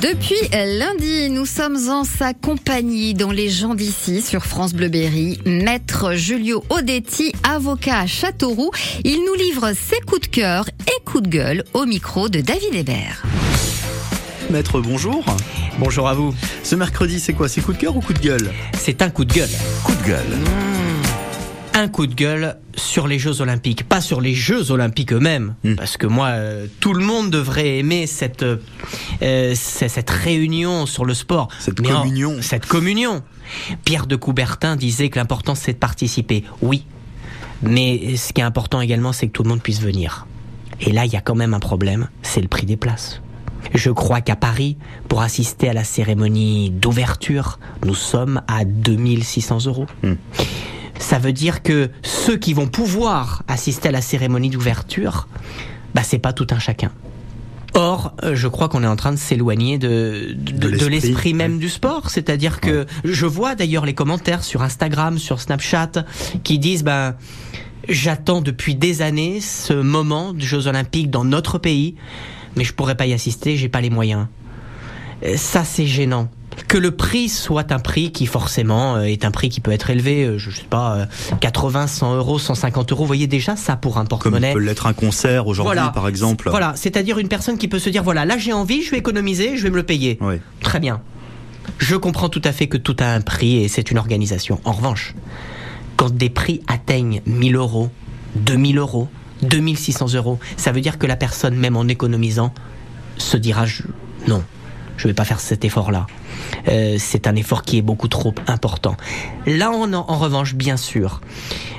Depuis lundi, nous sommes en sa compagnie dans Les gens d'ici sur France Bleu Berry. Maître Julio Odetti, avocat à Châteauroux. Il nous livre ses coups de cœur et coups de gueule au micro de David Hébert. Maître, bonjour. Bonjour à vous. Ce mercredi, c'est quoi? C'est coup de cœur ou coup de gueule? C'est un coup de gueule. Coup de gueule. Un coup de gueule sur les Jeux Olympiques, pas sur les Jeux Olympiques eux-mêmes, Hmm. parce que moi, euh, tout le monde devrait aimer cette euh, cette réunion sur le sport. Cette Mais en- communion. cette communion. Pierre de Coubertin disait que l'important c'est de participer. Oui, mais ce qui est important également, c'est que tout le monde puisse venir. Et là, il y a quand même un problème, c'est le prix des places. Je crois qu'à Paris, pour assister à la cérémonie d'ouverture, nous sommes à 2600 euros. Hmm. Ça veut dire que ceux qui vont pouvoir assister à la cérémonie d'ouverture, bah c'est pas tout un chacun. Or, euh, je crois qu'on est en train de s'éloigner de, de, De l'esprit, même du sport. C'est-à-dire que je vois d'ailleurs les commentaires sur Instagram, sur Snapchat, qui disent ben j'attends depuis des années ce moment des Jeux Olympiques dans notre pays, mais je pourrais pas y assister, j'ai pas les moyens. Euh, Ça, c'est gênant. Que le prix soit un prix qui forcément euh, est un prix qui peut être élevé, euh, je sais pas, euh, 80, 100 euros, 150 euros. Vous voyez déjà ça pour un Comme porte-monnaie. peut l'être un concert aujourd'hui, Voilà. par exemple. Voilà, c'est-à-dire une personne qui peut se dire voilà, là j'ai envie, je vais économiser, je vais me le payer. Ouais. Très bien. Je comprends tout à fait que tout a un prix et c'est une organisation. En revanche, quand des prix atteignent 1000 euros, 2000 euros, 2600 euros, ça veut dire que la personne, même en économisant, se dira je- non, je vais pas faire cet effort-là. Euh, c'est un effort qui est beaucoup trop important. Là, en, revanche, bien sûr,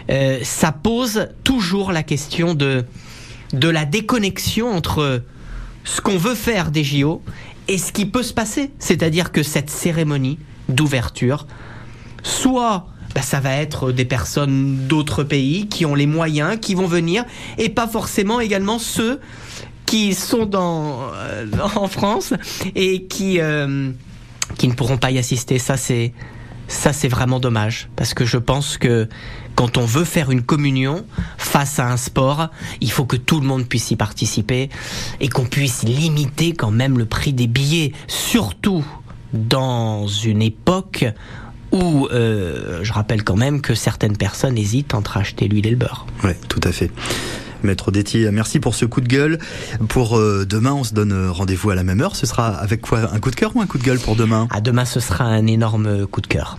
euh, ça pose toujours la question de, de la déconnexion entre ce qu'on veut faire des JO et ce qui peut se passer. C'est-à-dire que cette cérémonie d'ouverture, soit bah, ça va être des personnes d'autres pays qui ont les moyens, qui vont venir, et pas forcément également ceux qui sont euh, en France et qui, euh, qui ne pourront pas y assister. Ça, c'est ça, c'est vraiment dommage parce que je pense que quand on veut faire une communion face à un sport, il faut que tout le monde puisse y participer et qu'on puisse limiter quand même le prix des billets, surtout dans une époque où euh, je rappelle quand même que certaines personnes hésitent entre acheter l'huile et le beurre. Ouais, tout à fait. Maître Détier, merci pour ce coup de gueule. Pour euh, demain, on se donne euh, rendez-vous à la même heure. Ce sera avec quoi? Un coup de cœur ou un coup de gueule pour demain? À demain, ce sera un énorme coup de cœur.